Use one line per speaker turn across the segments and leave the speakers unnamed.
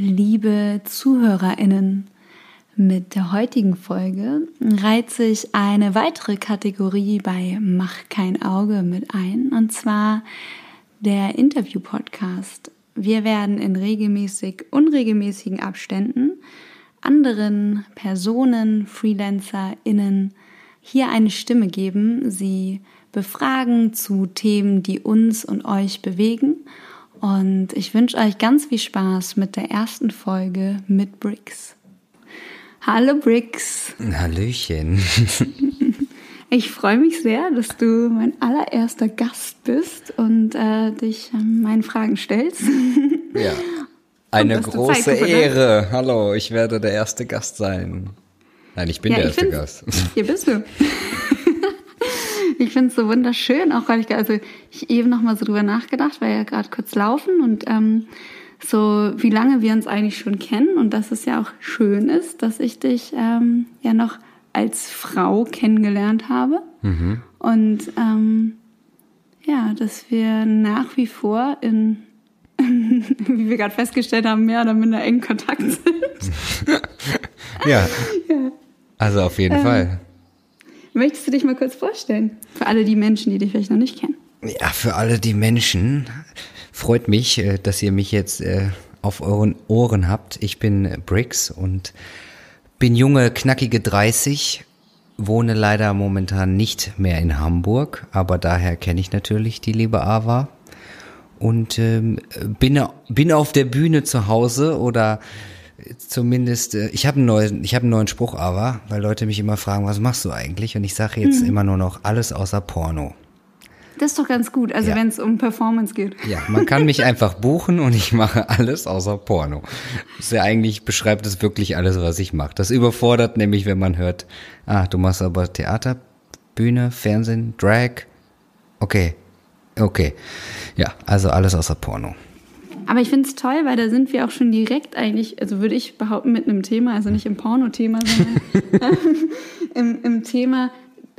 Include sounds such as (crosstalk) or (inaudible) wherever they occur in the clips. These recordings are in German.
liebe ZuhörerInnen. Mit der heutigen Folge reiht sich eine weitere Kategorie bei Mach kein Auge mit ein, und zwar der Interview-Podcast. Wir werden in regelmäßig unregelmäßigen Abständen anderen Personen, FreelancerInnen hier eine Stimme geben, sie befragen zu Themen, die uns und euch bewegen. Und ich wünsche euch ganz viel Spaß mit der ersten Folge mit Bricks. Hallo Bricks.
Hallöchen. (laughs)
Ich freue mich sehr, dass du mein allererster Gast bist und äh, dich äh, meinen Fragen stellst.
Ja, (laughs) eine große Ehre. Hallo, ich werde der erste Gast sein. Nein, ich bin ja, der erste Gast.
Hier bist du. (laughs) ich finde es so wunderschön, auch weil ich, also ich eben noch mal so drüber nachgedacht, weil ja gerade kurz laufen und ähm, so wie lange wir uns eigentlich schon kennen und dass es ja auch schön ist, dass ich dich ähm, ja noch als Frau kennengelernt habe mhm. und ähm, ja, dass wir nach wie vor in (laughs) wie wir gerade festgestellt haben, mehr oder minder engen Kontakt sind. (laughs)
ja. ja. Also auf jeden ähm, Fall.
Möchtest du dich mal kurz vorstellen? Für alle die Menschen, die dich vielleicht noch nicht kennen.
Ja, für alle die Menschen. Freut mich, äh, dass ihr mich jetzt äh, auf euren Ohren habt. Ich bin Briggs und bin junge, knackige 30, wohne leider momentan nicht mehr in Hamburg, aber daher kenne ich natürlich die liebe Ava und ähm, bin, bin auf der Bühne zu Hause oder zumindest, äh, ich habe einen neuen, ich habe einen neuen Spruch aber, weil Leute mich immer fragen, was machst du eigentlich? Und ich sage jetzt mhm. immer nur noch alles außer Porno.
Das ist doch ganz gut, also ja. wenn es um Performance geht.
Ja, man kann mich (laughs) einfach buchen und ich mache alles außer Porno. Das ist ja eigentlich beschreibt es wirklich alles, was ich mache. Das überfordert nämlich, wenn man hört, ah, du machst aber Theater, Bühne, Fernsehen, Drag. Okay, okay. Ja, also alles außer Porno.
Aber ich finde es toll, weil da sind wir auch schon direkt eigentlich, also würde ich behaupten, mit einem Thema, also nicht im Porno-Thema, sondern (laughs) im, im Thema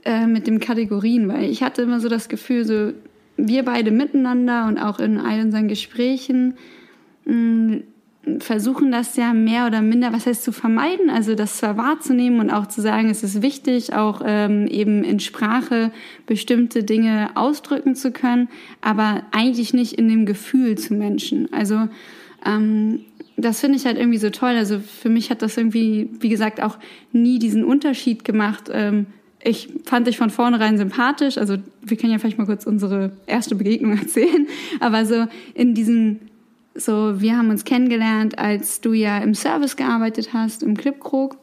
äh, mit den Kategorien, weil ich hatte immer so das Gefühl, so wir beide miteinander und auch in all unseren Gesprächen mh, mm, versuchen das ja mehr oder minder, was heißt zu vermeiden, also das zwar wahrzunehmen und auch zu sagen, es ist wichtig, auch ähm, eben in Sprache bestimmte Dinge ausdrücken zu können, aber eigentlich nicht in dem Gefühl zu Menschen. Also ähm, das finde ich halt irgendwie so toll. Also für mich hat das irgendwie, wie gesagt, auch nie diesen Unterschied gemacht. Ähm, ich fand dich von vornherein sympathisch. Also wir können ja vielleicht mal kurz unsere erste Begegnung (laughs) erzählen. Aber so in diesem so, wir haben uns kennengelernt, als du ja im Service gearbeitet hast, im Clipkrog.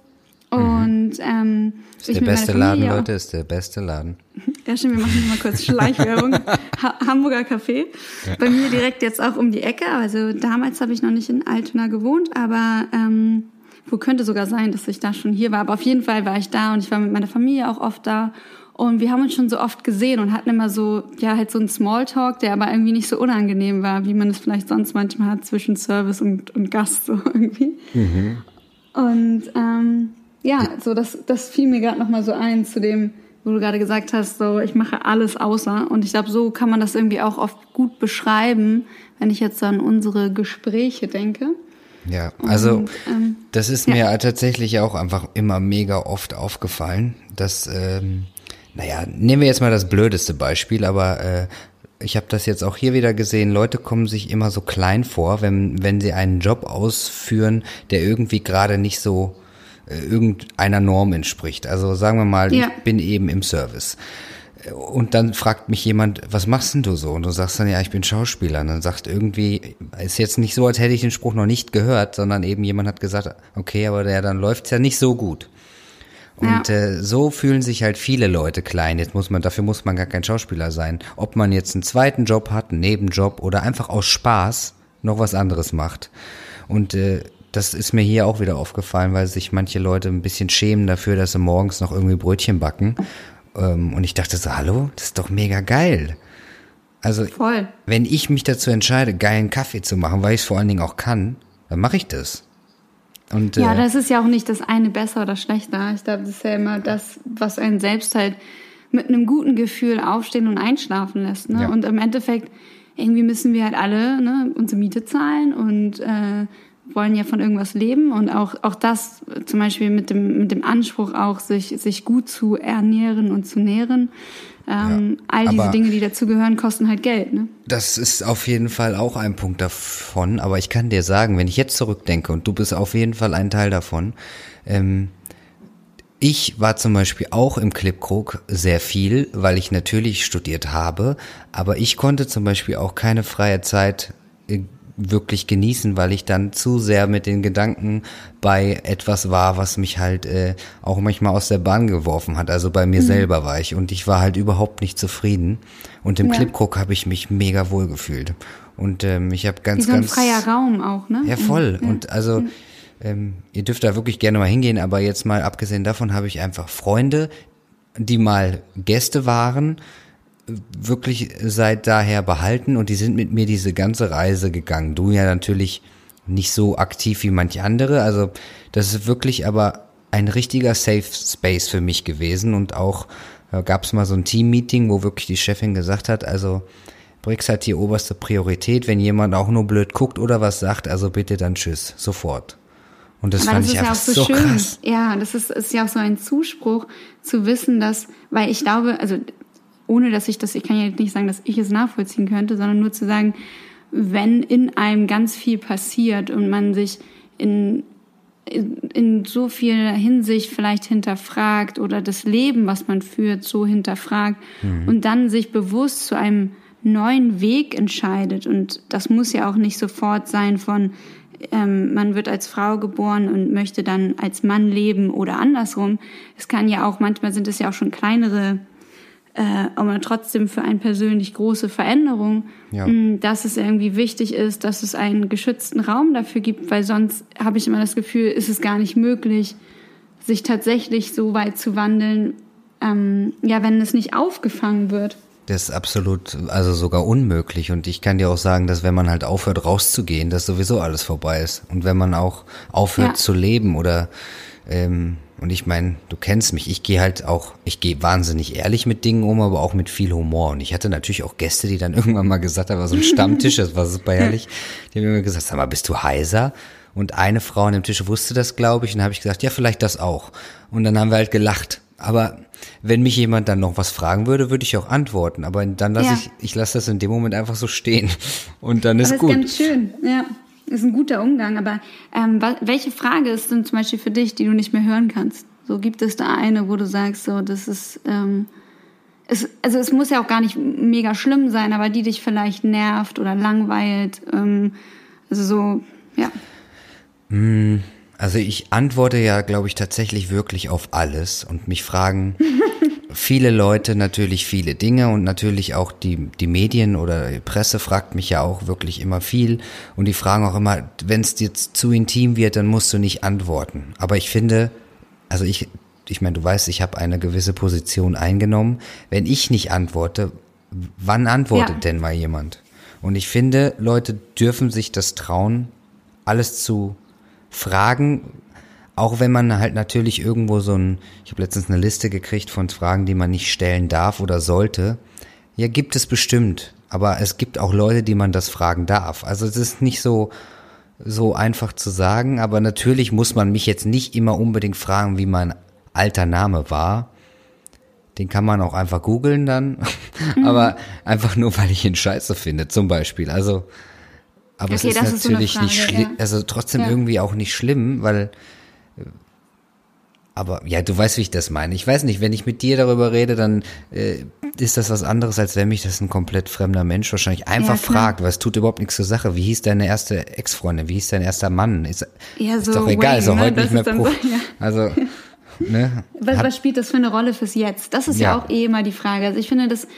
Mhm. Und ähm,
ist der beste Laden, Leute, ist der beste Laden.
Ja, stimmt, wir machen mal kurz (laughs) Schleichwerbung. ha Hamburger Café. Ja. Bei mir direkt jetzt auch um die Ecke. Also damals habe ich noch nicht in Altona gewohnt, aber ähm, wo könnte sogar sein, dass ich da schon hier war. Aber auf jeden Fall war ich da und ich war mit meiner Familie auch oft da. Und wir haben uns schon so oft gesehen und hatten immer so, ja, halt so einen Smalltalk, der aber irgendwie nicht so unangenehm war, wie man es vielleicht sonst manchmal hat zwischen Service und, und Gast so (laughs) irgendwie. Mhm. Und ähm, ja, so das, das fiel mir gerade nochmal so ein zu dem, wo du gerade gesagt hast, so ich mache alles außer. Und ich glaube, so kann man das irgendwie auch oft gut beschreiben, wenn ich jetzt an unsere Gespräche denke.
Ja, also und, ähm, das ist mir ja. tatsächlich auch einfach immer mega oft aufgefallen, dass ähm, naja, nehmen wir jetzt mal das blödeste Beispiel, aber äh, ich habe das jetzt auch hier wieder gesehen, Leute kommen sich immer so klein vor, wenn, wenn sie einen Job ausführen, der irgendwie gerade nicht so äh, irgendeiner Norm entspricht. Also sagen wir mal, ja. ich bin eben im Service. Und dann fragt mich jemand, was machst denn du so? Und du sagst dann, ja, ich bin Schauspieler. Und dann sagt irgendwie, ist jetzt nicht so, als hätte ich den Spruch noch nicht gehört, sondern eben jemand hat gesagt, okay, aber der, dann läuft's ja nicht so gut. Und ja. äh, so fühlen sich halt viele Leute klein. Jetzt muss man, dafür muss man gar kein Schauspieler sein. Ob man jetzt einen zweiten Job hat, einen Nebenjob oder einfach aus Spaß noch was anderes macht. Und äh, das ist mir hier auch wieder aufgefallen, weil sich manche Leute ein bisschen schämen dafür, dass sie morgens noch irgendwie Brötchen backen. Ähm, und ich dachte so, hallo, das ist doch mega geil. Also, Voll. wenn ich mich dazu entscheide, geilen Kaffee zu machen, weil ich es vor allen Dingen auch kann, dann mache ich das.
Und, ja, äh, das ist ja auch nicht das eine besser oder schlechter. Ich glaube, das ist ja immer das, was einen selbst halt mit einem guten Gefühl aufstehen und einschlafen lässt. Ne? Ja. Und im Endeffekt, irgendwie müssen wir halt alle ne, unsere Miete zahlen und äh, wollen ja von irgendwas leben und auch, auch das zum Beispiel mit dem, mit dem Anspruch auch, sich, sich gut zu ernähren und zu nähren. Ähm, ja, all diese Dinge, die dazugehören, kosten halt Geld. Ne?
Das ist auf jeden Fall auch ein Punkt davon. Aber ich kann dir sagen, wenn ich jetzt zurückdenke und du bist auf jeden Fall ein Teil davon, ähm, ich war zum Beispiel auch im Clipkrug sehr viel, weil ich natürlich studiert habe, aber ich konnte zum Beispiel auch keine freie Zeit äh, wirklich genießen, weil ich dann zu sehr mit den Gedanken bei etwas war, was mich halt äh, auch manchmal aus der Bahn geworfen hat. Also bei mir mhm. selber war ich und ich war halt überhaupt nicht zufrieden. Und im ja. Clipcook habe ich mich mega wohl gefühlt. Und ähm, ich habe ganz, Wie so ein ganz
freier Raum auch, ne?
Ja, voll. Ja. Und also ja. ähm, ihr dürft da wirklich gerne mal hingehen, aber jetzt mal abgesehen davon habe ich einfach Freunde, die mal Gäste waren wirklich seit daher behalten und die sind mit mir diese ganze Reise gegangen. Du ja natürlich nicht so aktiv wie manche andere. Also das ist wirklich aber ein richtiger Safe Space für mich gewesen und auch äh, gab es mal so ein Team-Meeting, wo wirklich die Chefin gesagt hat, also Brix hat die oberste Priorität, wenn jemand auch nur blöd guckt oder was sagt, also bitte dann tschüss, sofort. Und das Aber fand das ich einfach ja so, so schön. krass.
Ja, das ist, ist ja auch so ein Zuspruch zu wissen, dass, weil ich glaube, also ohne dass ich das, ich kann ja nicht sagen, dass ich es nachvollziehen könnte, sondern nur zu sagen, wenn in einem ganz viel passiert und man sich in, in, in so viel Hinsicht vielleicht hinterfragt oder das Leben, was man führt, so hinterfragt mhm. und dann sich bewusst zu einem neuen Weg entscheidet. Und das muss ja auch nicht sofort sein von, ähm, man wird als Frau geboren und möchte dann als Mann leben oder andersrum. Es kann ja auch, manchmal sind es ja auch schon kleinere äh, aber trotzdem für eine persönlich große Veränderung, ja. mh, dass es irgendwie wichtig ist, dass es einen geschützten Raum dafür gibt, weil sonst habe ich immer das Gefühl, ist es gar nicht möglich, sich tatsächlich so weit zu wandeln, ähm, ja, wenn es nicht aufgefangen wird.
Das ist absolut, also sogar unmöglich. Und ich kann dir auch sagen, dass wenn man halt aufhört rauszugehen, dass sowieso alles vorbei ist. Und wenn man auch aufhört ja. zu leben oder ähm, und ich meine, du kennst mich, ich gehe halt auch, ich gehe wahnsinnig ehrlich mit Dingen um, aber auch mit viel Humor. Und ich hatte natürlich auch Gäste, die dann (laughs) irgendwann mal gesagt haben, war so ein Stammtisch, das war super herrlich. Die haben mir gesagt, sag mal, bist du heiser? Und eine Frau an dem Tisch wusste das, glaube ich, und dann habe ich gesagt, ja, vielleicht das auch. Und dann haben wir halt gelacht. Aber wenn mich jemand dann noch was fragen würde, würde ich auch antworten. Aber dann lasse ja. ich, ich lasse das in dem Moment einfach so stehen. Und dann ist gut. Das
ist ganz schön, ja ist ein guter Umgang, aber ähm, welche Frage ist denn zum Beispiel für dich, die du nicht mehr hören kannst? So gibt es da eine, wo du sagst, so das ist, ähm, es, also es muss ja auch gar nicht mega schlimm sein, aber die dich vielleicht nervt oder langweilt. Ähm, also so, ja.
Hm, also ich antworte ja, glaube ich, tatsächlich wirklich auf alles und mich fragen (laughs) viele Leute natürlich viele Dinge und natürlich auch die, die Medien oder die Presse fragt mich ja auch wirklich immer viel und die fragen auch immer, wenn es jetzt zu intim wird, dann musst du nicht antworten. Aber ich finde, also ich, ich meine, du weißt, ich habe eine gewisse Position eingenommen. Wenn ich nicht antworte, wann antwortet ja. denn mal jemand? Und ich finde, Leute dürfen sich das trauen, alles zu fragen, auch wenn man halt natürlich irgendwo so ein, ich habe letztens eine Liste gekriegt von Fragen, die man nicht stellen darf oder sollte. Ja, gibt es bestimmt. Aber es gibt auch Leute, die man das fragen darf. Also es ist nicht so, so einfach zu sagen, aber natürlich muss man mich jetzt nicht immer unbedingt fragen, wie mein alter Name war. Den kann man auch einfach googeln dann. (laughs) Mhm. aber einfach nur, weil ich ihn scheiße finde, zum Beispiel. Also, aber okay, es ist natürlich ist so Frage, nicht schlimm, ja. also trotzdem ja. irgendwie auch nicht schlimm, weil aber ja, du weißt, wie ich das meine. Ich weiß nicht, wenn ich mit dir darüber rede, dann äh, ist das was anderes, als wenn mich das ein komplett fremder Mensch wahrscheinlich einfach ja, fragt, es tut überhaupt nichts zur Sache. Wie hieß deine erste Ex-Freundin? Wie hieß dein erster Mann? Ist, ja, so ist doch egal, ist doch ne? heute nicht mehr pro. So, ja. (laughs) Also,
ne? Was, was spielt das für eine Rolle fürs Jetzt? Das ist ja, ja auch eh immer die Frage. Also ich finde das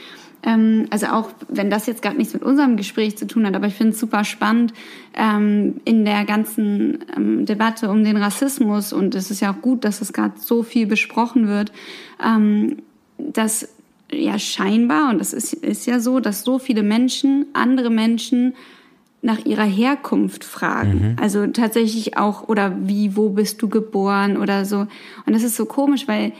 ähm, also auch wenn das jetzt gar nichts mit unserem Gespräch zu tun hat, aber ich finde es super spannend ähm, in der ganzen ähm, Debatte um den Rassismus und es ist ja auch gut, dass es gerade so viel besprochen wird, ähm, dass ja scheinbar, und das ist, ist ja so, dass so viele Menschen, andere Menschen nach ihrer Herkunft fragen. Mhm. Also tatsächlich auch, oder wie, wo bist du geboren oder so. Und das ist so komisch, weil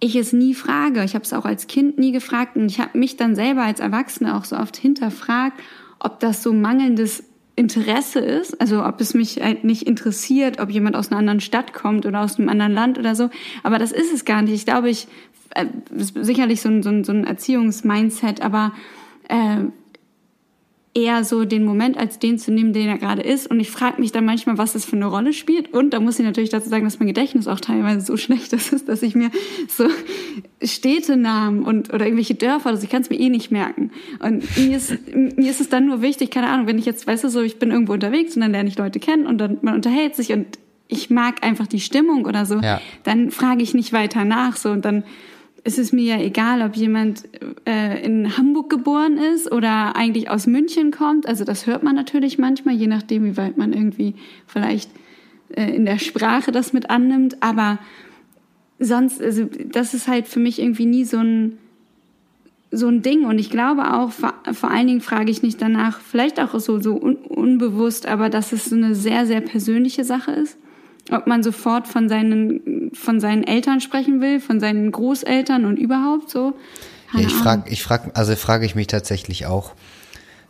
ich es nie frage. Ich habe es auch als Kind nie gefragt und ich habe mich dann selber als Erwachsene auch so oft hinterfragt, ob das so mangelndes Interesse ist, also ob es mich halt nicht interessiert, ob jemand aus einer anderen Stadt kommt oder aus einem anderen Land oder so. Aber das ist es gar nicht. Ich glaube, ich äh, ist sicherlich so ein, so ein, so ein Erziehungsmindset, aber äh, eher so den Moment als den zu nehmen, den er gerade ist. Und ich frage mich dann manchmal, was das für eine Rolle spielt. Und da muss ich natürlich dazu sagen, dass mein Gedächtnis auch teilweise so (laughs) schlecht ist, dass ich mir so Städtenamen und oder irgendwelche Dörfer, also ich kann es mir eh nicht merken. Und mir ist, mir ist es dann nur wichtig, keine Ahnung, wenn ich jetzt, weißt du, so, ich bin irgendwo unterwegs und dann lerne ich Leute kennen und dann man unterhält sich und ich mag einfach die Stimmung oder so, ja. dann frage ich nicht weiter nach so und dann ist es mir ja egal, ob jemand äh, in Hamburg geboren ist oder eigentlich aus München kommt. Also das hört man natürlich manchmal, je nachdem, wie weit man irgendwie vielleicht äh, in der Sprache das mit annimmt. Aber sonst, also das ist halt für mich irgendwie nie so ein so ein Ding. Und ich glaube auch, vor, vor allen Dingen frage ich nicht danach, vielleicht auch so, so un, unbewusst, aber dass es so eine sehr, sehr persönliche Sache ist ob man sofort von seinen, von seinen Eltern sprechen will, von seinen Großeltern und überhaupt so.
Ja, ich frage, ich frage, also frage ich mich tatsächlich auch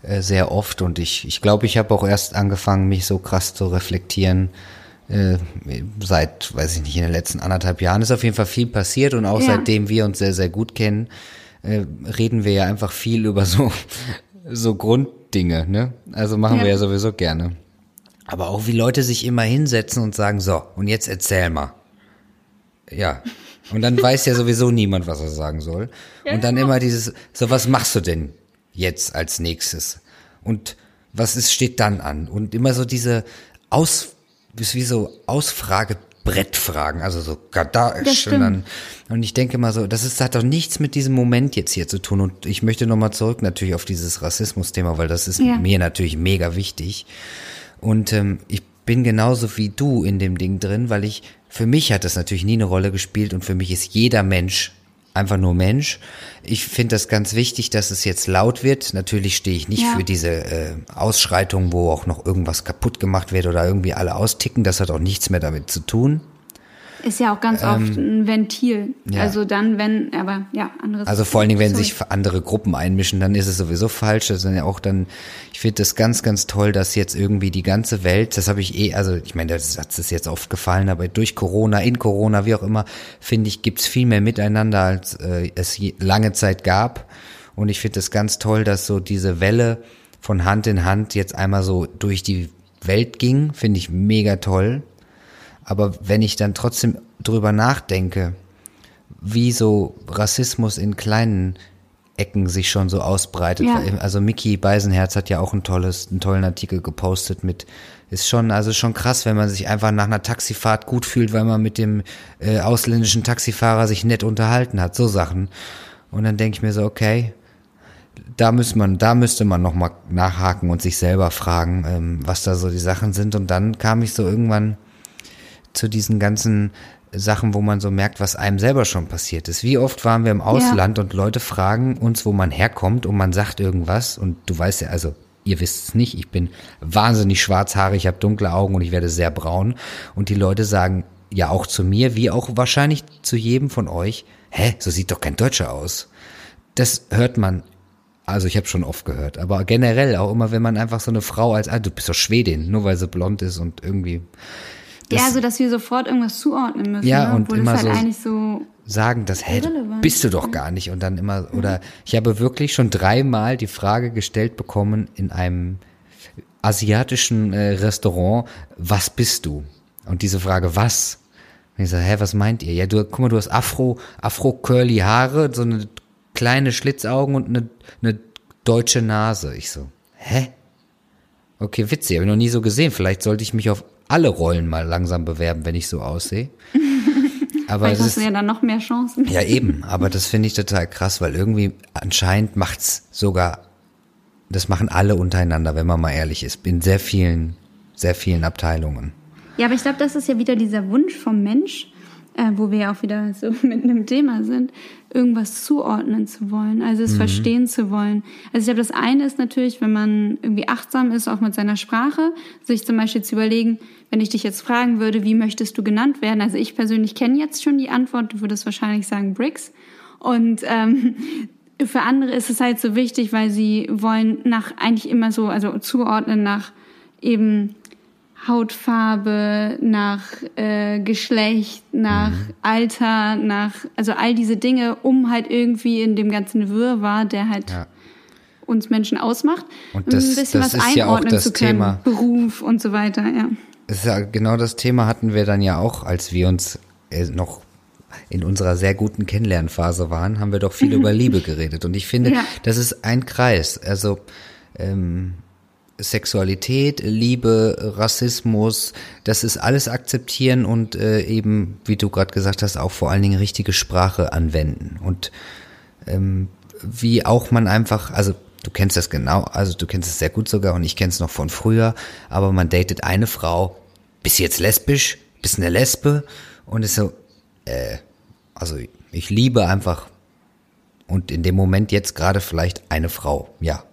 äh, sehr oft und ich, ich glaube, ich habe auch erst angefangen, mich so krass zu reflektieren. Äh, seit, weiß ich nicht, in den letzten anderthalb Jahren ist auf jeden Fall viel passiert und auch ja. seitdem wir uns sehr, sehr gut kennen, äh, reden wir ja einfach viel über so, so Grunddinge, ne? Also machen ja. wir ja sowieso gerne. Aber auch wie Leute sich immer hinsetzen und sagen, so, und jetzt erzähl mal. Ja. Und dann weiß ja sowieso niemand, was er sagen soll. Und dann immer dieses, so, was machst du denn jetzt als nächstes? Und was ist, steht dann an? Und immer so diese Aus, wie so Ausfragebrettfragen, also so Gadasch und dann, und ich denke mal so, das ist, hat doch nichts mit diesem Moment jetzt hier zu tun. Und ich möchte nochmal zurück natürlich auf dieses Rassismus-Thema, weil das ist ja. mir natürlich mega wichtig. Und ähm, ich bin genauso wie du in dem Ding drin, weil ich, für mich hat das natürlich nie eine Rolle gespielt und für mich ist jeder Mensch einfach nur Mensch. Ich finde das ganz wichtig, dass es jetzt laut wird. Natürlich stehe ich nicht ja. für diese äh, Ausschreitungen, wo auch noch irgendwas kaputt gemacht wird oder irgendwie alle austicken. Das hat auch nichts mehr damit zu tun.
Ist ja auch ganz ähm, oft ein Ventil. Ja. Also dann, wenn, aber ja, anderes.
Also vor allen Dingen, wenn sorry. sich andere Gruppen einmischen, dann ist es sowieso falsch. Das sind ja auch dann, ich finde das ganz, ganz toll, dass jetzt irgendwie die ganze Welt, das habe ich eh, also ich meine, der Satz ist jetzt oft gefallen, aber durch Corona, in Corona, wie auch immer, finde ich, gibt's viel mehr Miteinander, als äh, es je, lange Zeit gab. Und ich finde es ganz toll, dass so diese Welle von Hand in Hand jetzt einmal so durch die Welt ging, finde ich mega toll. Aber wenn ich dann trotzdem drüber nachdenke, wie so Rassismus in kleinen Ecken sich schon so ausbreitet. Ja. Also Mickey Beisenherz hat ja auch ein tolles, einen tollen Artikel gepostet mit, ist schon, also schon krass, wenn man sich einfach nach einer Taxifahrt gut fühlt, weil man mit dem äh, ausländischen Taxifahrer sich nett unterhalten hat, so Sachen. Und dann denke ich mir so, okay, da müsste man, da müsste man nochmal nachhaken und sich selber fragen, ähm, was da so die Sachen sind. Und dann kam ich so irgendwann zu diesen ganzen Sachen, wo man so merkt, was einem selber schon passiert ist. Wie oft waren wir im Ausland ja. und Leute fragen uns, wo man herkommt und man sagt irgendwas und du weißt ja, also ihr wisst es nicht, ich bin wahnsinnig schwarzhaarig, ich habe dunkle Augen und ich werde sehr braun und die Leute sagen ja auch zu mir, wie auch wahrscheinlich zu jedem von euch, hä, so sieht doch kein Deutscher aus. Das hört man also ich habe schon oft gehört, aber generell auch immer, wenn man einfach so eine Frau als, ah, du bist doch Schwedin, nur weil sie blond ist und irgendwie
das, ja, so dass wir sofort irgendwas zuordnen müssen.
Ja,
ne?
und Obwohl immer halt so, eigentlich so sagen, das hey, bist du doch gar nicht. Und dann immer, oder ich habe wirklich schon dreimal die Frage gestellt bekommen in einem asiatischen äh, Restaurant, was bist du? Und diese Frage, was? Und ich sage, hä, was meint ihr? Ja, du, guck mal, du hast Afro, Afro-Curly Haare, so eine kleine Schlitzaugen und eine, eine deutsche Nase. Ich so, hä? Okay, witzig, habe ich noch nie so gesehen. Vielleicht sollte ich mich auf alle Rollen mal langsam bewerben, wenn ich so aussehe. (laughs)
Aber Vielleicht hast du ja dann noch mehr Chancen.
Ja, eben. Aber das finde ich total krass, weil irgendwie anscheinend macht's sogar, das machen alle untereinander, wenn man mal ehrlich ist, in sehr vielen, sehr vielen Abteilungen.
Ja, aber ich glaube, das ist ja wieder dieser Wunsch vom Mensch, äh, wo wir ja auch wieder so (laughs) mit einem Thema sind, irgendwas zuordnen zu wollen, also es mhm. verstehen zu wollen. Also ich glaube, das eine ist natürlich, wenn man irgendwie achtsam ist, auch mit seiner Sprache, sich zum Beispiel zu überlegen, wenn ich dich jetzt fragen würde, wie möchtest du genannt werden? Also ich persönlich kenne jetzt schon die Antwort, du würdest wahrscheinlich sagen Bricks. Und ähm, (laughs) für andere ist es halt so wichtig, weil sie wollen nach eigentlich immer so, also zuordnen nach eben Hautfarbe, nach äh, Geschlecht, nach mhm. Alter, nach, also all diese Dinge, um halt irgendwie in dem ganzen Wirrwarr, der halt ja. uns Menschen ausmacht,
und das, ein bisschen was einordnen ja zu können. Thema.
Beruf und so weiter, ja.
Das ist ja genau das Thema hatten wir dann ja auch, als wir uns äh, noch in unserer sehr guten Kennenlernphase waren, haben wir doch viel (laughs) über Liebe geredet. Und ich finde, ja. das ist ein Kreis. Also ähm, Sexualität, Liebe, Rassismus, das ist alles akzeptieren und äh, eben, wie du gerade gesagt hast, auch vor allen Dingen richtige Sprache anwenden. Und ähm, wie auch man einfach, also du kennst das genau, also du kennst es sehr gut sogar und ich kenne es noch von früher, aber man datet eine Frau, bist jetzt lesbisch, bist eine Lesbe und ist so, äh, also ich liebe einfach und in dem Moment jetzt gerade vielleicht eine Frau, ja.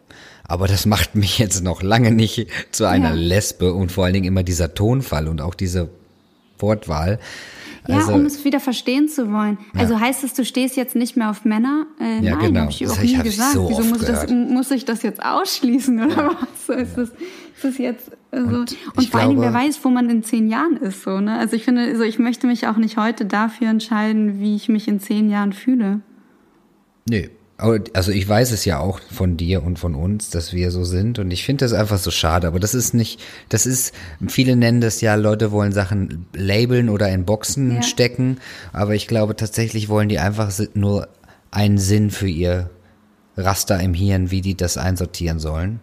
Aber das macht (laughs) mich jetzt noch lange nicht zu einer ja. Lesbe und vor allen Dingen immer dieser Tonfall und auch diese Wortwahl.
Ja, also, um es wieder verstehen zu wollen. Ja. Also heißt es, du stehst jetzt nicht mehr auf Männer? Äh, ja, nein, genau. habe ich überhaupt nie gesagt. So Wieso muss, das, muss ich das jetzt ausschließen oder ja. was? So ist, ja. das, ist das jetzt so. Und, und vor allem, wer weiß, wo man in zehn Jahren ist. So, ne? Also ich finde, also ich möchte mich auch nicht heute dafür entscheiden, wie ich mich in zehn Jahren fühle.
Nee, also ich weiß es ja auch von dir und von uns, dass wir so sind und ich finde das einfach so schade, aber das ist nicht, das ist, viele nennen das ja, Leute wollen Sachen labeln oder in Boxen ja. stecken, aber ich glaube tatsächlich wollen die einfach nur einen Sinn für ihr Raster im Hirn, wie die das einsortieren sollen.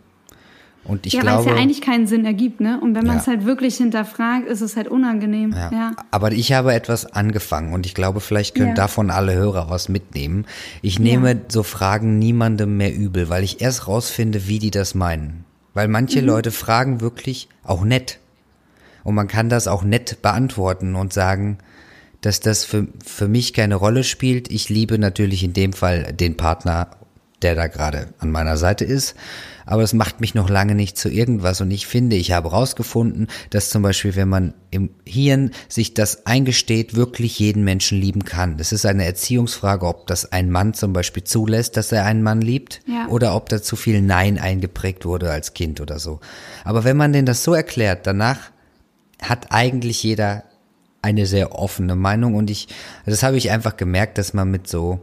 Und ich
ja,
glaube,
weil es ja eigentlich keinen Sinn ergibt, ne? Und wenn man es halt wirklich hinterfragt, ist es halt unangenehm. Ja. ja.
Aber ich habe etwas angefangen und ich glaube, vielleicht können ja. davon alle Hörer was mitnehmen. Ich nehme so Fragen niemandem mehr übel, weil ich erst rausfinde, wie die das meinen. Weil manche mhm. Leute fragen wirklich auch nett. Und man kann das auch nett beantworten und sagen, dass das für, für mich keine Rolle spielt. Ich liebe natürlich in dem Fall den Partner, der da gerade an meiner Seite ist aber es macht mich noch lange nicht zu irgendwas. Und ich finde, ich habe herausgefunden, dass zum Beispiel, wenn man im Hirn sich das eingesteht, wirklich jeden Menschen lieben kann. Das ist eine Erziehungsfrage, ob das ein Mann zum Beispiel zulässt, dass er einen Mann liebt, ja. oder ob da zu viel Nein eingeprägt wurde als Kind oder so. Aber wenn man denn das so erklärt, danach hat eigentlich jeder eine sehr offene Meinung und ich, das habe ich einfach gemerkt, dass man mit so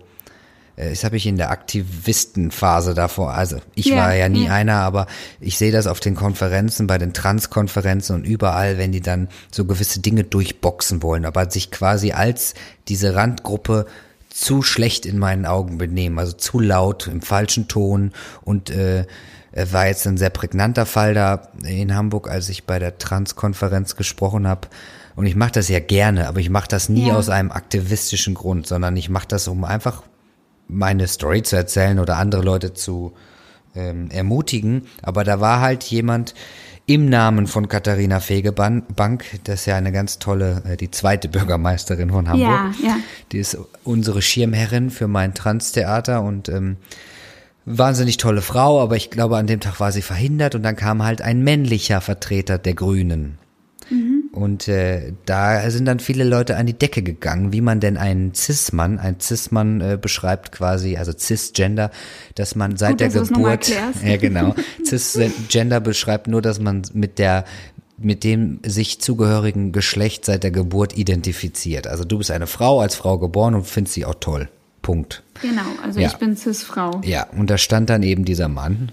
das habe ich in der Aktivistenphase davor, also ich ja, war ja nie ja. einer, aber ich sehe das auf den Konferenzen, bei den Transkonferenzen und überall, wenn die dann so gewisse Dinge durchboxen wollen, aber sich quasi als diese Randgruppe zu schlecht in meinen Augen benehmen, also zu laut, im falschen Ton und äh, war jetzt ein sehr prägnanter Fall da in Hamburg, als ich bei der Transkonferenz gesprochen habe. Und ich mache das ja gerne, aber ich mache das nie ja. aus einem aktivistischen Grund, sondern ich mache das, um einfach meine Story zu erzählen oder andere Leute zu ähm, ermutigen. Aber da war halt jemand im Namen von Katharina Fegebank, das ist ja eine ganz tolle, äh, die zweite Bürgermeisterin von Hamburg. Ja, ja. Die ist unsere Schirmherrin für mein Trans-Theater und ähm, wahnsinnig tolle Frau, aber ich glaube, an dem Tag war sie verhindert und dann kam halt ein männlicher Vertreter der Grünen. Und äh, da sind dann viele Leute an die Decke gegangen, wie man denn einen Cis-Mann, ein Cis-Mann äh, beschreibt quasi, also Cis-Gender, dass man seit Gut, der Geburt, (laughs) ja genau, Cis-Gender beschreibt nur, dass man mit der mit dem sich zugehörigen Geschlecht seit der Geburt identifiziert. Also du bist eine Frau, als Frau geboren und findest sie auch toll. Punkt.
Genau, also ja. ich bin Cis-Frau.
Ja, und da stand dann eben dieser Mann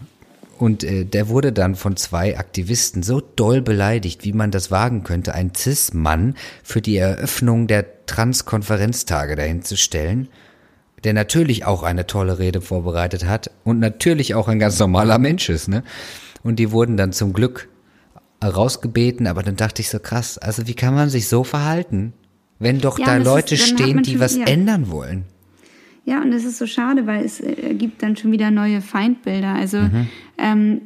und äh, der wurde dann von zwei Aktivisten so doll beleidigt, wie man das wagen könnte, einen Cis-Mann für die Eröffnung der Transkonferenztage dahin zu stellen, der natürlich auch eine tolle Rede vorbereitet hat und natürlich auch ein ganz normaler Mensch ist, ne? Und die wurden dann zum Glück rausgebeten, aber dann dachte ich so krass, also wie kann man sich so verhalten, wenn doch ja, da Leute ist, stehen, die was ändern wollen?
Ja, und es ist so schade, weil es äh, gibt dann schon wieder neue Feindbilder. Also mhm. ähm,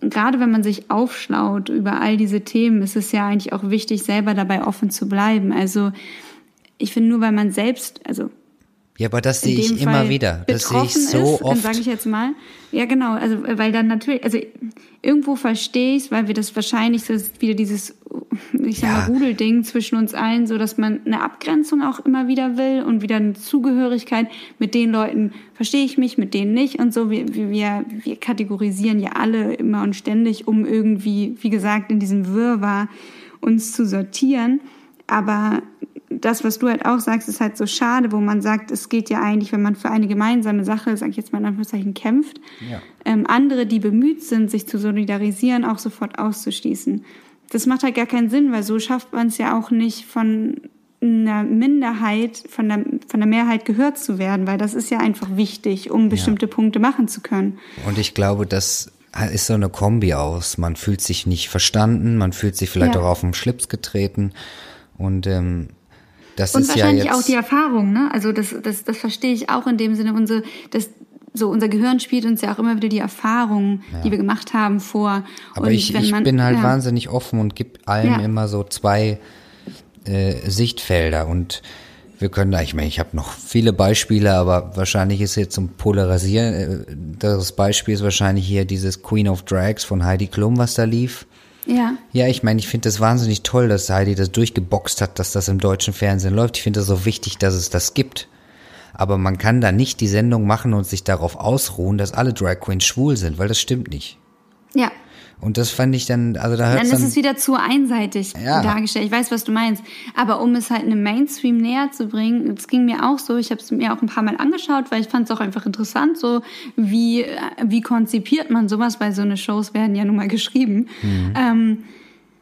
gerade wenn man sich aufschlaut über all diese Themen, ist es ja eigentlich auch wichtig, selber dabei offen zu bleiben. Also ich finde nur, weil man selbst, also
ja, aber das sehe ich Fall immer wieder. Das sehe ich so ist, oft.
sage ich jetzt mal. Ja, genau. Also weil dann natürlich, also irgendwo verstehe ich es, weil wir das wahrscheinlich so wieder dieses ich sag mal, Rudelding zwischen uns allen, so dass man eine Abgrenzung auch immer wieder will und wieder eine Zugehörigkeit. Mit den Leuten verstehe ich mich, mit denen nicht und so. Wir, wir, wir kategorisieren ja alle immer und ständig, um irgendwie, wie gesagt, in diesem Wirrwarr uns zu sortieren. Aber das, was du halt auch sagst, ist halt so schade, wo man sagt, es geht ja eigentlich, wenn man für eine gemeinsame Sache, sag ich jetzt mal in Anführungszeichen, kämpft, ja. ähm, andere, die bemüht sind, sich zu solidarisieren, auch sofort auszuschließen. Das macht halt gar keinen Sinn, weil so schafft man es ja auch nicht von einer Minderheit, von der, von der Mehrheit gehört zu werden, weil das ist ja einfach wichtig, um bestimmte ja. Punkte machen zu können.
Und ich glaube, das ist so eine Kombi aus. Man fühlt sich nicht verstanden, man fühlt sich vielleicht ja. auch auf den Schlips getreten und ähm, das
und
ist
wahrscheinlich
ja jetzt
auch die Erfahrung, ne? Also das, das, das verstehe ich auch in dem Sinne. Unsere, das, so unser Gehirn spielt uns ja auch immer wieder die Erfahrungen, ja. die wir gemacht haben, vor.
Aber und ich, ich man, bin halt ja. wahnsinnig offen und gebe allem ja. immer so zwei äh, Sichtfelder und wir können, ich meine, ich habe noch viele Beispiele, aber wahrscheinlich ist jetzt zum Polarisieren, äh, das Beispiel ist wahrscheinlich hier dieses Queen of Drags von Heidi Klum, was da lief.
Ja.
Ja, ich meine, ich finde das wahnsinnig toll, dass Heidi das durchgeboxt hat, dass das im deutschen Fernsehen läuft. Ich finde das so wichtig, dass es das gibt. Aber man kann da nicht die Sendung machen und sich darauf ausruhen, dass alle Drag Queens schwul sind, weil das stimmt nicht.
Ja.
Und das fand ich dann, also da hört
Dann ist es wieder zu einseitig ja. dargestellt. Ich weiß, was du meinst. Aber um es halt einem Mainstream näher zu bringen, es ging mir auch so, ich habe es mir auch ein paar Mal angeschaut, weil ich fand es auch einfach interessant, so wie, wie konzipiert man sowas, weil so eine Shows werden ja nun mal geschrieben. Mhm. Ähm,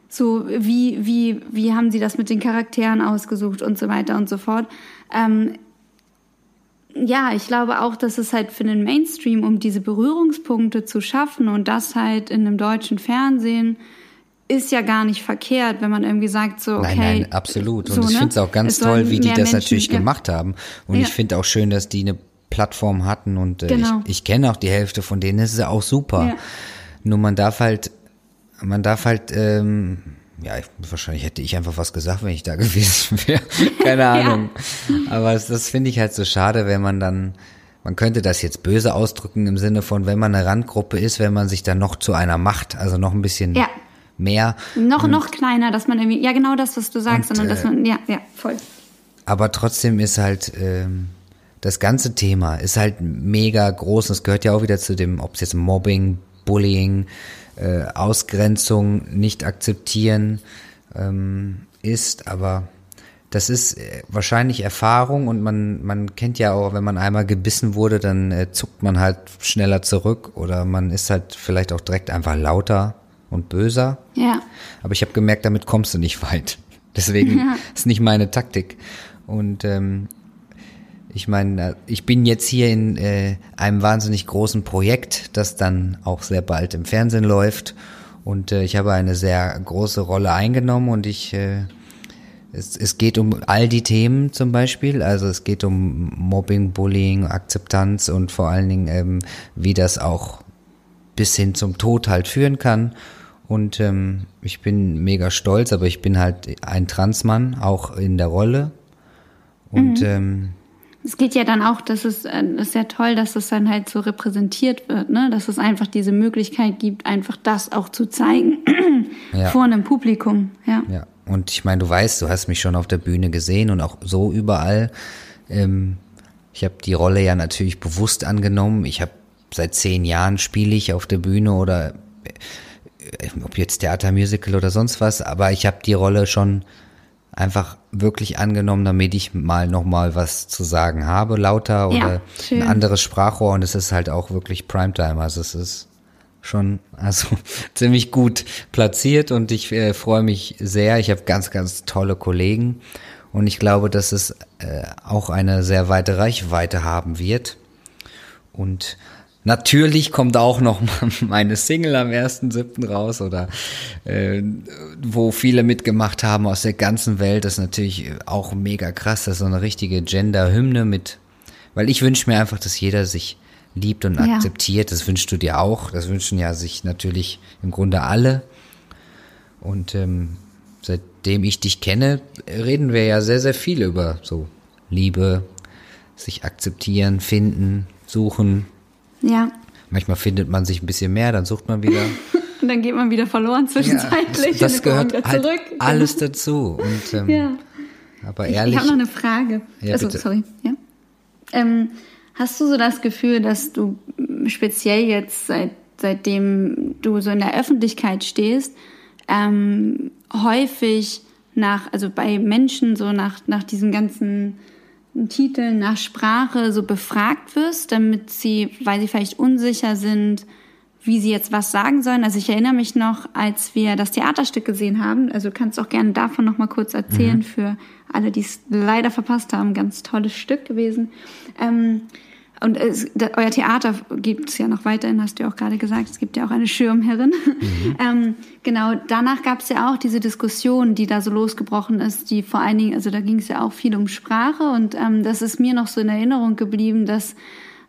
so wie, wie, wie haben sie das mit den Charakteren ausgesucht und so weiter und so fort. Ähm, ja, ich glaube auch, dass es halt für den Mainstream, um diese Berührungspunkte zu schaffen und das halt in einem deutschen Fernsehen, ist ja gar nicht verkehrt, wenn man irgendwie sagt, so, okay.
Nein, nein, absolut. Und so, ich ne? finde es auch ganz toll, wie die das Menschen, natürlich ja. gemacht haben. Und ja. ich finde auch schön, dass die eine Plattform hatten und äh, genau. ich, ich kenne auch die Hälfte von denen, das ist ja auch super. Ja. Nur man darf halt, man darf halt, ähm, ja, ich, wahrscheinlich hätte ich einfach was gesagt, wenn ich da (laughs) gewesen wäre. Keine Ahnung. ja. Aber das, das finde ich halt so schade, wenn man dann, man könnte das jetzt böse ausdrücken im Sinne von, wenn man eine Randgruppe ist, wenn man sich dann noch zu einer macht, also noch ein bisschen ja. mehr.
Noch, und, noch kleiner, dass man irgendwie, ja genau das, was du sagst, und, sondern dass man, ja, ja, voll.
Aber trotzdem ist halt, ähm, das ganze Thema ist halt mega groß. Es gehört ja auch wieder zu dem, ob es jetzt Mobbing, Bullying, äh, Ausgrenzung nicht akzeptieren ähm, ist, aber das ist äh, wahrscheinlich Erfahrung und man, man kennt ja auch, wenn man einmal gebissen wurde, dann äh, zuckt man halt schneller zurück oder man ist halt vielleicht auch direkt einfach lauter und böser.
Ja.
Aber ich habe gemerkt, damit kommst du nicht weit. (laughs) Deswegen ja. ist nicht meine Taktik. Und ähm, ich meine, ich bin jetzt hier in äh, einem wahnsinnig großen Projekt, das dann auch sehr bald im Fernsehen läuft. Und äh, ich habe eine sehr große Rolle eingenommen und ich äh, es, es geht um all die Themen zum Beispiel. Also es geht um Mobbing, Bullying, Akzeptanz und vor allen Dingen, ähm, wie das auch bis hin zum Tod halt führen kann. Und ähm, ich bin mega stolz, aber ich bin halt ein Transmann, auch in der Rolle. Und mhm. ähm,
es geht ja dann auch, dass es äh, das ist ja toll, dass es dann halt so repräsentiert wird, ne? Dass es einfach diese Möglichkeit gibt, einfach das auch zu zeigen ja. (clears throat) vor einem Publikum. Ja.
Ja. Und ich meine, du weißt, du hast mich schon auf der Bühne gesehen und auch so überall. Ähm, ich habe die Rolle ja natürlich bewusst angenommen. Ich habe seit zehn Jahren spiele ich auf der Bühne oder äh, ob jetzt Theatermusical oder sonst was, aber ich habe die Rolle schon einfach wirklich angenommen, damit ich mal nochmal was zu sagen habe, lauter oder ja, ein anderes Sprachrohr. Und es ist halt auch wirklich Primetime, also es ist schon also (laughs) ziemlich gut platziert. Und ich äh, freue mich sehr. Ich habe ganz, ganz tolle Kollegen. Und ich glaube, dass es äh, auch eine sehr weite Reichweite haben wird. Und Natürlich kommt auch noch (laughs) meine Single am 1.7. raus oder äh, wo viele mitgemacht haben aus der ganzen Welt. Das ist natürlich auch mega krass. Das ist so eine richtige Gender-Hymne mit, weil ich wünsche mir einfach, dass jeder sich liebt und ja. akzeptiert. Das wünschst du dir auch. Das wünschen ja sich natürlich im Grunde alle. Und ähm, seitdem ich dich kenne, reden wir ja sehr, sehr viel über so Liebe, sich akzeptieren, finden, suchen,
ja.
Manchmal findet man sich ein bisschen mehr, dann sucht man wieder. (laughs)
Und dann geht man wieder verloren zwischenzeitlich.
Ja, das gehört halt alles dazu. Und, ähm, ja. Aber ehrlich.
Ich, ich habe noch eine Frage. Ja, also, sorry. Ja. Ähm, hast du so das Gefühl, dass du speziell jetzt seit seitdem du so in der Öffentlichkeit stehst, ähm, häufig nach, also bei Menschen so nach, nach diesen ganzen Titeln, nach Sprache so befragt wirst, damit sie, weil sie vielleicht unsicher sind, wie sie jetzt was sagen sollen. Also ich erinnere mich noch, als wir das Theaterstück gesehen haben, also du kannst auch gerne davon noch mal kurz erzählen mhm. für alle, die es leider verpasst haben. Ganz tolles Stück gewesen. Ähm, und es, da, euer Theater gibt es ja noch weiterhin, hast du ja auch gerade gesagt. Es gibt ja auch eine Schirmherrin. Mhm. (laughs) ähm, genau, danach gab es ja auch diese Diskussion, die da so losgebrochen ist, die vor allen Dingen, also da ging es ja auch viel um Sprache und ähm, das ist mir noch so in Erinnerung geblieben, dass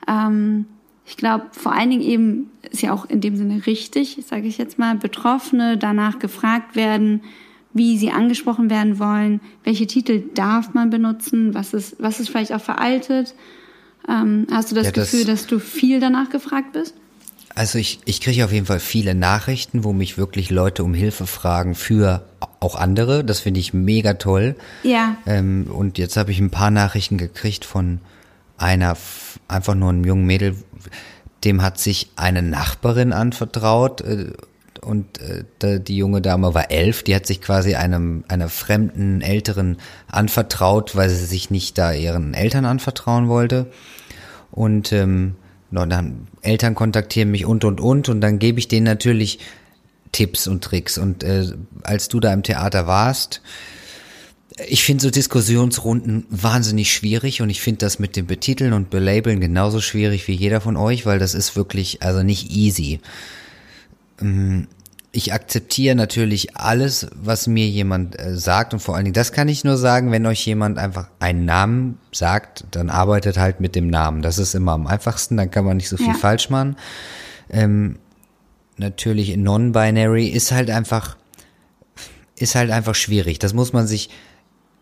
ähm, ich glaube, vor allen Dingen eben ist ja auch in dem Sinne richtig, sage ich jetzt mal, Betroffene danach gefragt werden, wie sie angesprochen werden wollen, welche Titel darf man benutzen, was ist, was ist vielleicht auch veraltet. Ähm, hast du das, ja, das Gefühl, dass du viel danach gefragt bist?
Also ich, ich kriege auf jeden Fall viele Nachrichten, wo mich wirklich Leute um Hilfe fragen für auch andere. Das finde ich mega toll.
Ja.
Ähm, und jetzt habe ich ein paar Nachrichten gekriegt von einer, einfach nur einem jungen Mädel, dem hat sich eine Nachbarin anvertraut. Äh, und äh, die junge Dame war elf, die hat sich quasi einem einer fremden Älteren anvertraut, weil sie sich nicht da ihren Eltern anvertrauen wollte. Und ähm, dann Eltern kontaktieren mich und und und und dann gebe ich denen natürlich Tipps und Tricks. Und äh, als du da im Theater warst, ich finde so Diskussionsrunden wahnsinnig schwierig und ich finde das mit dem Betiteln und Belabeln genauso schwierig wie jeder von euch, weil das ist wirklich also nicht easy. Ähm, ich akzeptiere natürlich alles, was mir jemand äh, sagt und vor allen Dingen, das kann ich nur sagen, wenn euch jemand einfach einen Namen sagt, dann arbeitet halt mit dem Namen. Das ist immer am einfachsten, dann kann man nicht so viel ja. falsch machen. Ähm, natürlich non-binary ist halt einfach, ist halt einfach schwierig. Das muss man sich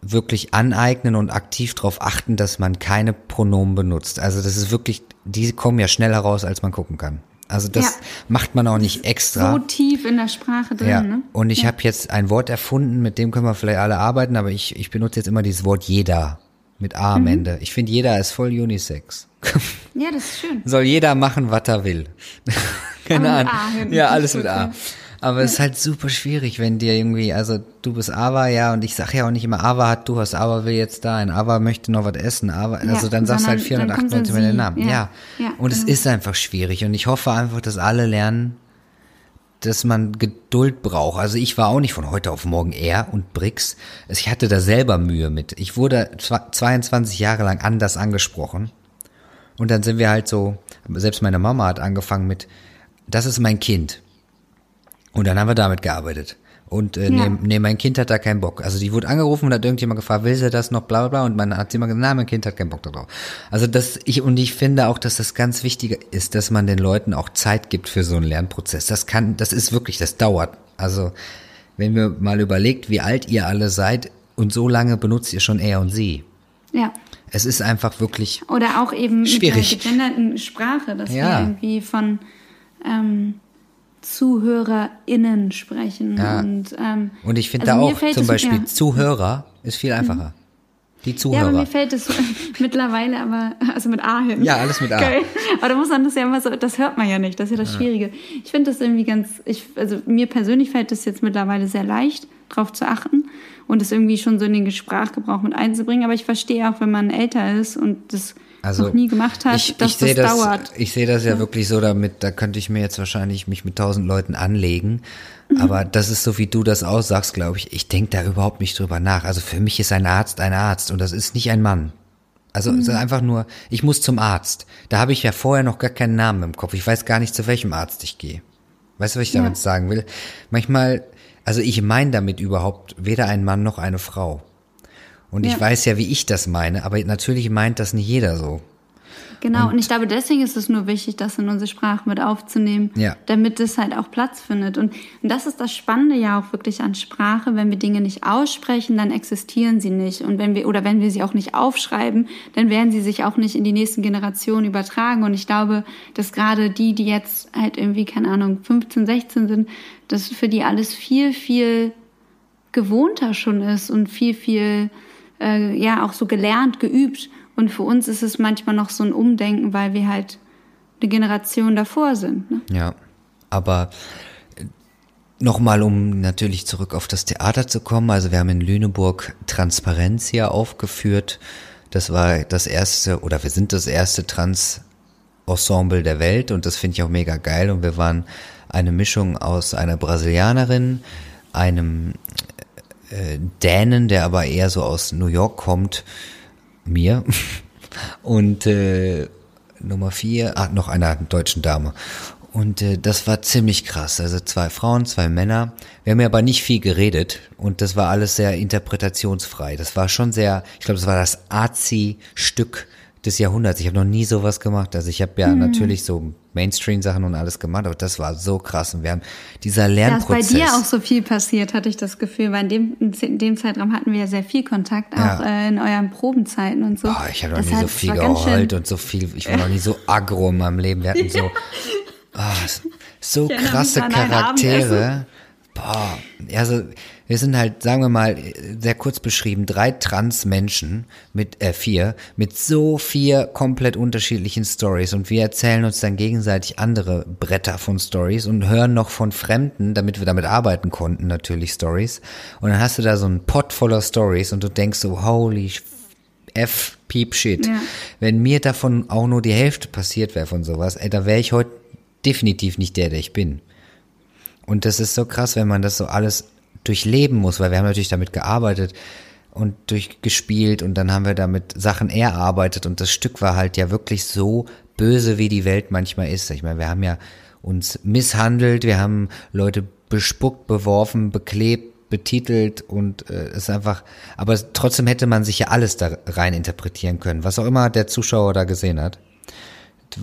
wirklich aneignen und aktiv darauf achten, dass man keine Pronomen benutzt. Also das ist wirklich, die kommen ja schneller raus, als man gucken kann. Also das ja. macht man auch nicht extra.
So tief in der Sprache drin.
Ja.
Ne?
Und ich ja. habe jetzt ein Wort erfunden, mit dem können wir vielleicht alle arbeiten, aber ich, ich benutze jetzt immer dieses Wort jeder mit A am mhm. Ende. Ich finde, jeder ist voll Unisex.
Ja, das ist schön.
Soll jeder machen, was er will. Keine Ahnung. Ja, alles mit A. Aber es ist halt super schwierig, wenn dir irgendwie, also du bist Ava, ja, und ich sag ja auch nicht immer, Ava hat, du hast, Ava will jetzt da, ein Ava möchte noch was essen, Ava, also dann sagst du halt 498 Mal den Namen. Ja. ja. ja und genau. es ist einfach schwierig und ich hoffe einfach, dass alle lernen, dass man Geduld braucht. Also ich war auch nicht von heute auf morgen er und Brix. Ich hatte da selber Mühe mit. Ich wurde 22 Jahre lang anders angesprochen. Und dann sind wir halt so, selbst meine Mama hat angefangen mit, das ist mein Kind. Und dann haben wir damit gearbeitet. Und äh, ja. nee, nee, mein Kind hat da keinen Bock. Also die wurde angerufen und hat irgendjemand gefragt, will sie das noch, bla bla bla. Und man hat immer gesagt, na, mein Kind hat keinen Bock darauf. Also das, ich, und ich finde auch, dass das ganz wichtig ist, dass man den Leuten auch Zeit gibt für so einen Lernprozess. Das kann, das ist wirklich, das dauert. Also, wenn wir mal überlegt, wie alt ihr alle seid und so lange benutzt ihr schon er und sie.
Ja.
Es ist einfach wirklich.
Oder auch eben
schwierig.
mit der gegenderten Sprache, dass ja. wir irgendwie von, ähm, ZuhörerInnen sprechen.
Ja.
Und, ähm,
und ich finde also da auch zum Beispiel ja. Zuhörer ist viel einfacher. Mhm. Die Zuhörer.
Ja, aber mir fällt es (laughs) mittlerweile aber, also mit A hin.
Ja, alles mit A.
Okay. Aber da muss man das ja immer so, das hört man ja nicht, das ist ja das Schwierige. Ich finde das irgendwie ganz, ich, also mir persönlich fällt es jetzt mittlerweile sehr leicht, drauf zu achten und es irgendwie schon so in den Sprachgebrauch mit einzubringen. Aber ich verstehe auch, wenn man älter ist und das also, noch nie gemacht hat, ich, dass ich das, das, dauert.
Ich sehe das ja, ja, wirklich so damit, da könnte ich mir jetzt wahrscheinlich mich mit tausend Leuten anlegen. Mhm. Aber das ist so, wie du das aussagst, glaube ich. Ich denke da überhaupt nicht drüber nach. Also für mich ist ein Arzt ein Arzt und das ist nicht ein Mann. Also mhm. einfach nur, ich muss zum Arzt. Da habe ich ja vorher noch gar keinen Namen im Kopf. Ich weiß gar nicht, zu welchem Arzt ich gehe. Weißt du, was ich damit ja. sagen will? Manchmal, also ich meine damit überhaupt weder ein Mann noch eine Frau. Und ja. ich weiß ja, wie ich das meine, aber natürlich meint das nicht jeder so.
Genau, und, und, ich glaube, deswegen ist es nur wichtig, das in unsere Sprache mit aufzunehmen,
ja.
damit es halt auch Platz findet. Und, und das ist das Spannende ja auch wirklich an Sprache. Wenn wir Dinge nicht aussprechen, dann existieren sie nicht. Und wenn wir, oder wenn wir sie auch nicht aufschreiben, dann werden sie sich auch nicht in die nächsten Generationen übertragen. Und ich glaube, dass gerade die, die jetzt halt irgendwie, keine Ahnung, 15, 16 sind, dass für die alles viel, viel gewohnter schon ist und viel, viel, äh, ja, auch so gelernt, geübt. Und für uns ist es manchmal noch so ein Umdenken, weil wir halt eine Generation davor sind. Ne?
Ja, aber äh, Nochmal, um natürlich zurück auf das Theater zu kommen. Also wir haben in Lüneburg Transparenz hier aufgeführt. Das war das erste, oder wir sind das erste Trans-Ensemble der Welt und das finde ich auch mega geil. Und wir waren eine Mischung aus einer Brasilianerin, einem äh, Dänen, der aber eher so aus New York kommt, mir. (laughs) Und äh, Nummer vier, ah, noch einer deutschen Dame. Und äh, das war ziemlich krass. Also zwei Frauen, zwei Männer. Wir haben ja aber nicht viel geredet und das war alles sehr interpretationsfrei. Das war schon sehr, ich glaube, das war das Azi-Stück des Jahrhunderts. Ich habe noch nie sowas gemacht. Also ich habe ja mhm. natürlich so Mainstream-Sachen und alles gemacht, aber das war so krass. Und wir haben dieser Lernprozess.
Da ist bei dir auch so viel passiert, hatte ich das Gefühl, weil in dem, in dem Zeitraum hatten wir ja sehr viel Kontakt, auch ja. äh, in euren Probenzeiten und so.
Oh, ich habe noch nie so viel geheult und so viel, ich war noch nie so aggro in meinem Leben. Wir hatten so, (laughs) oh, so krasse Charaktere. Boah, also wir sind halt, sagen wir mal, sehr kurz beschrieben, drei Trans-Menschen mit, äh, vier, mit so vier komplett unterschiedlichen Stories und wir erzählen uns dann gegenseitig andere Bretter von Stories und hören noch von Fremden, damit wir damit arbeiten konnten, natürlich Stories. Und dann hast du da so einen Pot voller Stories und du denkst so, holy F, Peep Shit. Ja. Wenn mir davon auch nur die Hälfte passiert wäre von sowas, ey, da wäre ich heute definitiv nicht der, der ich bin. Und das ist so krass, wenn man das so alles durchleben muss, weil wir haben natürlich damit gearbeitet und durchgespielt und dann haben wir damit Sachen erarbeitet und das Stück war halt ja wirklich so böse, wie die Welt manchmal ist. Ich meine, wir haben ja uns misshandelt, wir haben Leute bespuckt, beworfen, beklebt, betitelt und äh, ist einfach, aber trotzdem hätte man sich ja alles da rein interpretieren können, was auch immer der Zuschauer da gesehen hat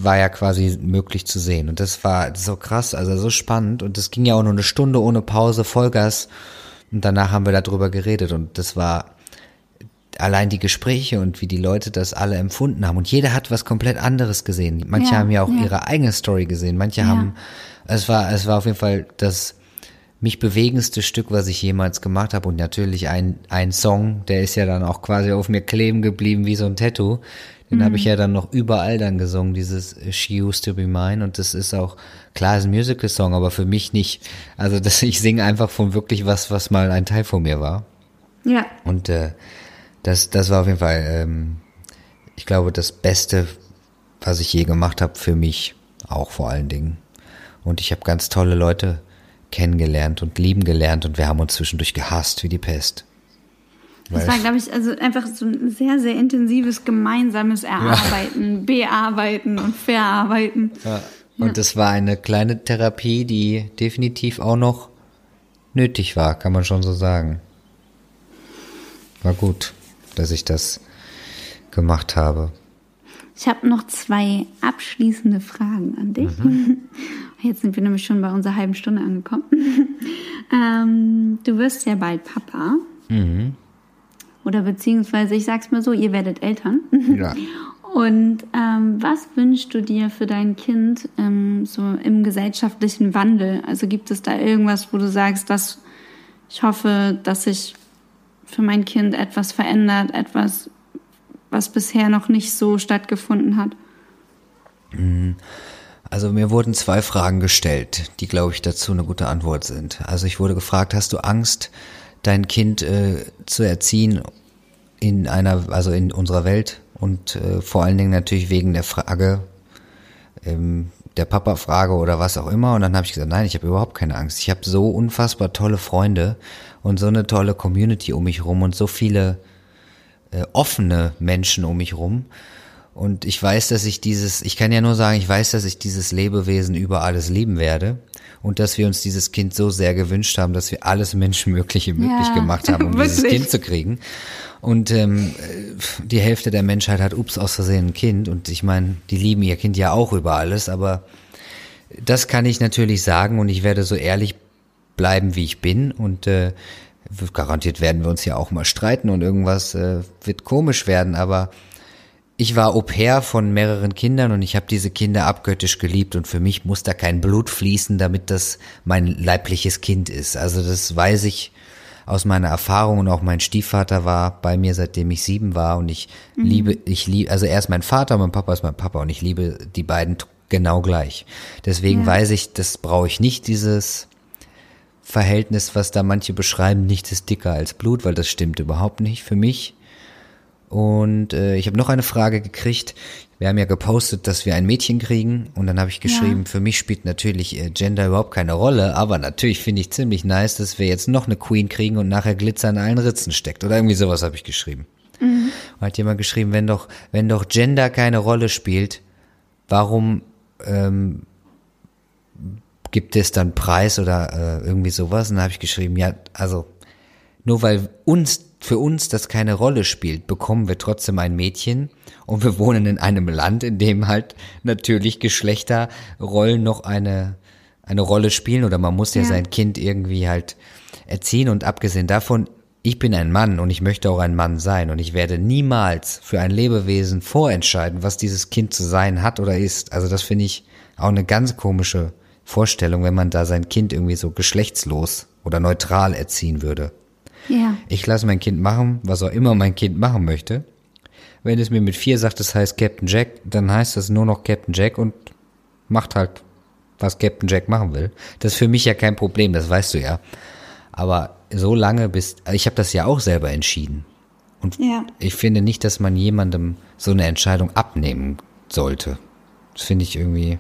war ja quasi möglich zu sehen. Und das war so krass, also so spannend. Und das ging ja auch nur eine Stunde ohne Pause, Vollgas. Und danach haben wir darüber geredet. Und das war allein die Gespräche und wie die Leute das alle empfunden haben. Und jeder hat was komplett anderes gesehen. Manche ja, haben ja auch ja. ihre eigene Story gesehen. Manche ja. haben, es war, es war auf jeden Fall das mich bewegendste Stück, was ich jemals gemacht habe. Und natürlich ein, ein Song, der ist ja dann auch quasi auf mir kleben geblieben wie so ein Tattoo. Den mhm. habe ich ja dann noch überall dann gesungen, dieses She Used to Be Mine. Und das ist auch, klar, ist ein Musical-Song, aber für mich nicht. Also das, (laughs) ich singe einfach von wirklich was, was mal ein Teil von mir war.
Ja.
Und äh, das, das war auf jeden Fall, ähm, ich glaube, das Beste, was ich je gemacht habe, für mich auch vor allen Dingen. Und ich habe ganz tolle Leute kennengelernt und lieben gelernt und wir haben uns zwischendurch gehasst wie die Pest.
Das war, glaube ich, also einfach so ein sehr, sehr intensives gemeinsames Erarbeiten, ja. (laughs) Bearbeiten und Verarbeiten.
Ja. Und ja. das war eine kleine Therapie, die definitiv auch noch nötig war, kann man schon so sagen. War gut, dass ich das gemacht habe.
Ich habe noch zwei abschließende Fragen an dich. Mhm. (laughs) Jetzt sind wir nämlich schon bei unserer halben Stunde angekommen. (laughs) ähm, du wirst ja bald Papa. Mhm. Oder beziehungsweise, ich sag's mal so, ihr werdet Eltern. Ja. (laughs) Und ähm, was wünschst du dir für dein Kind ähm, so im gesellschaftlichen Wandel? Also gibt es da irgendwas, wo du sagst, dass ich hoffe, dass sich für mein Kind etwas verändert, etwas, was bisher noch nicht so stattgefunden hat?
Mhm. Also mir wurden zwei Fragen gestellt, die, glaube ich, dazu eine gute Antwort sind. Also ich wurde gefragt, hast du Angst, dein Kind äh, zu erziehen in einer, also in unserer Welt und äh, vor allen Dingen natürlich wegen der Frage, ähm, der Papa-Frage oder was auch immer. Und dann habe ich gesagt, nein, ich habe überhaupt keine Angst. Ich habe so unfassbar tolle Freunde und so eine tolle Community um mich rum und so viele äh, offene Menschen um mich rum. Und ich weiß, dass ich dieses, ich kann ja nur sagen, ich weiß, dass ich dieses Lebewesen über alles lieben werde und dass wir uns dieses Kind so sehr gewünscht haben, dass wir alles Menschenmögliche möglich ja, gemacht haben, um wirklich. (laughs) dieses Kind zu kriegen. Und ähm, die Hälfte der Menschheit hat, ups, aus Versehen ein Kind. Und ich meine, die lieben ihr Kind ja auch über alles, aber das kann ich natürlich sagen und ich werde so ehrlich bleiben, wie ich bin. Und äh, garantiert werden wir uns ja auch mal streiten und irgendwas äh, wird komisch werden, aber ich war Au pair von mehreren Kindern und ich habe diese Kinder abgöttisch geliebt und für mich muss da kein Blut fließen, damit das mein leibliches Kind ist. Also das weiß ich aus meiner Erfahrung und auch mein Stiefvater war bei mir, seitdem ich sieben war und ich mhm. liebe, ich liebe, also er ist mein Vater und mein Papa ist mein Papa und ich liebe die beiden genau gleich. Deswegen ja. weiß ich, das brauche ich nicht, dieses Verhältnis, was da manche beschreiben, nichts ist dicker als Blut, weil das stimmt überhaupt nicht für mich. Und äh, ich habe noch eine Frage gekriegt. Wir haben ja gepostet, dass wir ein Mädchen kriegen und dann habe ich geschrieben, ja. für mich spielt natürlich äh, Gender überhaupt keine Rolle, aber natürlich finde ich ziemlich nice, dass wir jetzt noch eine Queen kriegen und nachher Glitzer in allen Ritzen steckt oder irgendwie sowas habe ich geschrieben. Mhm. Und hat jemand geschrieben, wenn doch wenn doch Gender keine Rolle spielt, warum ähm, gibt es dann Preis oder äh, irgendwie sowas? Und dann habe ich geschrieben, ja, also nur weil uns für uns das keine Rolle spielt, bekommen wir trotzdem ein Mädchen und wir wohnen in einem Land, in dem halt natürlich Geschlechterrollen noch eine, eine Rolle spielen oder man muss ja, ja sein Kind irgendwie halt erziehen und abgesehen davon, ich bin ein Mann und ich möchte auch ein Mann sein und ich werde niemals für ein Lebewesen vorentscheiden, was dieses Kind zu sein hat oder ist. Also das finde ich auch eine ganz komische Vorstellung, wenn man da sein Kind irgendwie so geschlechtslos oder neutral erziehen würde. Ja. Ich lasse mein Kind machen, was auch immer mein Kind machen möchte. Wenn es mir mit vier sagt, es heißt Captain Jack, dann heißt das nur noch Captain Jack und macht halt, was Captain Jack machen will. Das ist für mich ja kein Problem, das weißt du ja. Aber so lange bis, ich habe das ja auch selber entschieden. Und ja. ich finde nicht, dass man jemandem so eine Entscheidung abnehmen sollte. Das finde ich irgendwie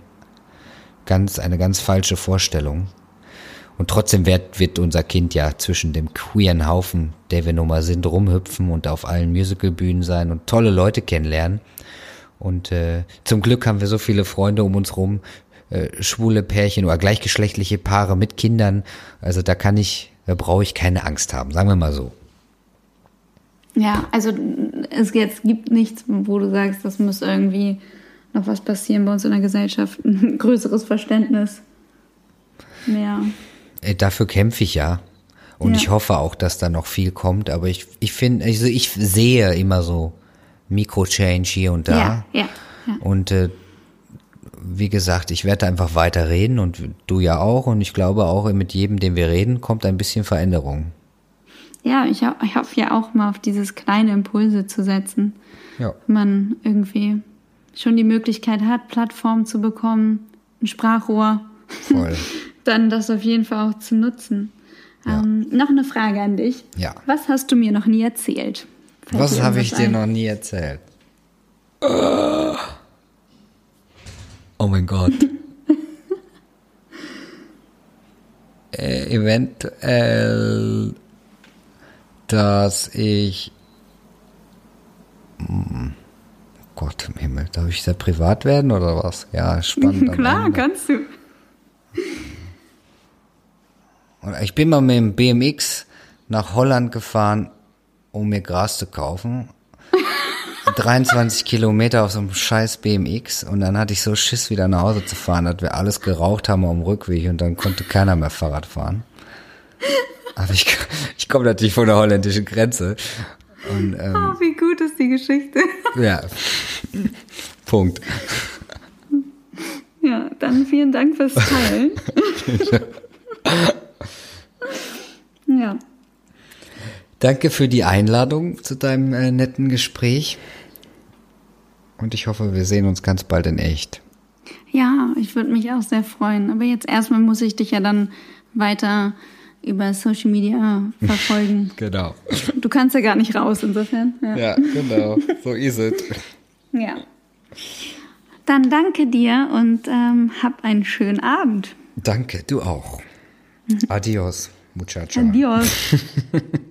ganz, eine ganz falsche Vorstellung. Und trotzdem wird, wird unser Kind ja zwischen dem queeren Haufen, der wir nun mal sind, rumhüpfen und auf allen Musicalbühnen sein und tolle Leute kennenlernen. Und äh, zum Glück haben wir so viele Freunde um uns rum, äh, schwule Pärchen oder gleichgeschlechtliche Paare mit Kindern. Also da kann ich, da brauche ich keine Angst haben, sagen wir mal so.
Ja, also es jetzt gibt nichts, wo du sagst, das muss irgendwie noch was passieren bei uns in der Gesellschaft, ein (laughs) größeres Verständnis mehr.
Äh, dafür kämpfe ich ja. Und ja. ich hoffe auch, dass da noch viel kommt. Aber ich, ich finde, also ich sehe immer so Mikro-Change hier und da. Ja, ja, ja. Und äh, wie gesagt, ich werde einfach weiter reden und du ja auch. Und ich glaube auch, mit jedem, dem wir reden, kommt ein bisschen Veränderung.
Ja, ich, ich hoffe ja auch mal auf dieses kleine Impulse zu setzen. Ja. Wenn man irgendwie schon die Möglichkeit hat, Plattformen zu bekommen, ein Sprachrohr. Voll. (laughs) dann das auf jeden Fall auch zu nutzen. Ja. Ähm, noch eine Frage an dich. Ja. Was hast du mir noch nie erzählt?
Was habe ich dir noch nie erzählt? Oh, oh mein Gott. (laughs) äh, eventuell, dass ich. Hm, Gott im Himmel, darf ich sehr privat werden oder was? Ja, spannend. (laughs)
Klar, kannst du.
Ich bin mal mit dem BMX nach Holland gefahren, um mir Gras zu kaufen. (laughs) 23 Kilometer auf so einem scheiß BMX und dann hatte ich so Schiss, wieder nach Hause zu fahren, dass wir alles geraucht haben am Rückweg und dann konnte keiner mehr Fahrrad fahren. Aber ich, ich komme natürlich von der holländischen Grenze. Und,
ähm, oh, wie gut ist die Geschichte. (laughs)
Ja. Punkt.
Ja, dann vielen Dank fürs Teilen. (laughs)
Ja. Danke für die Einladung zu deinem äh, netten Gespräch. Und ich hoffe, wir sehen uns ganz bald in echt.
Ja, ich würde mich auch sehr freuen. Aber jetzt erstmal muss ich dich ja dann weiter über Social Media (laughs) verfolgen.
genau.
Du kannst ja gar nicht raus, insofern.
Ja, ja genau. So ist es. (laughs)
ja. Dann danke dir und ähm, hab einen schönen Abend.
Danke, du auch. Adios. Muchacha.
Adios. (laughs)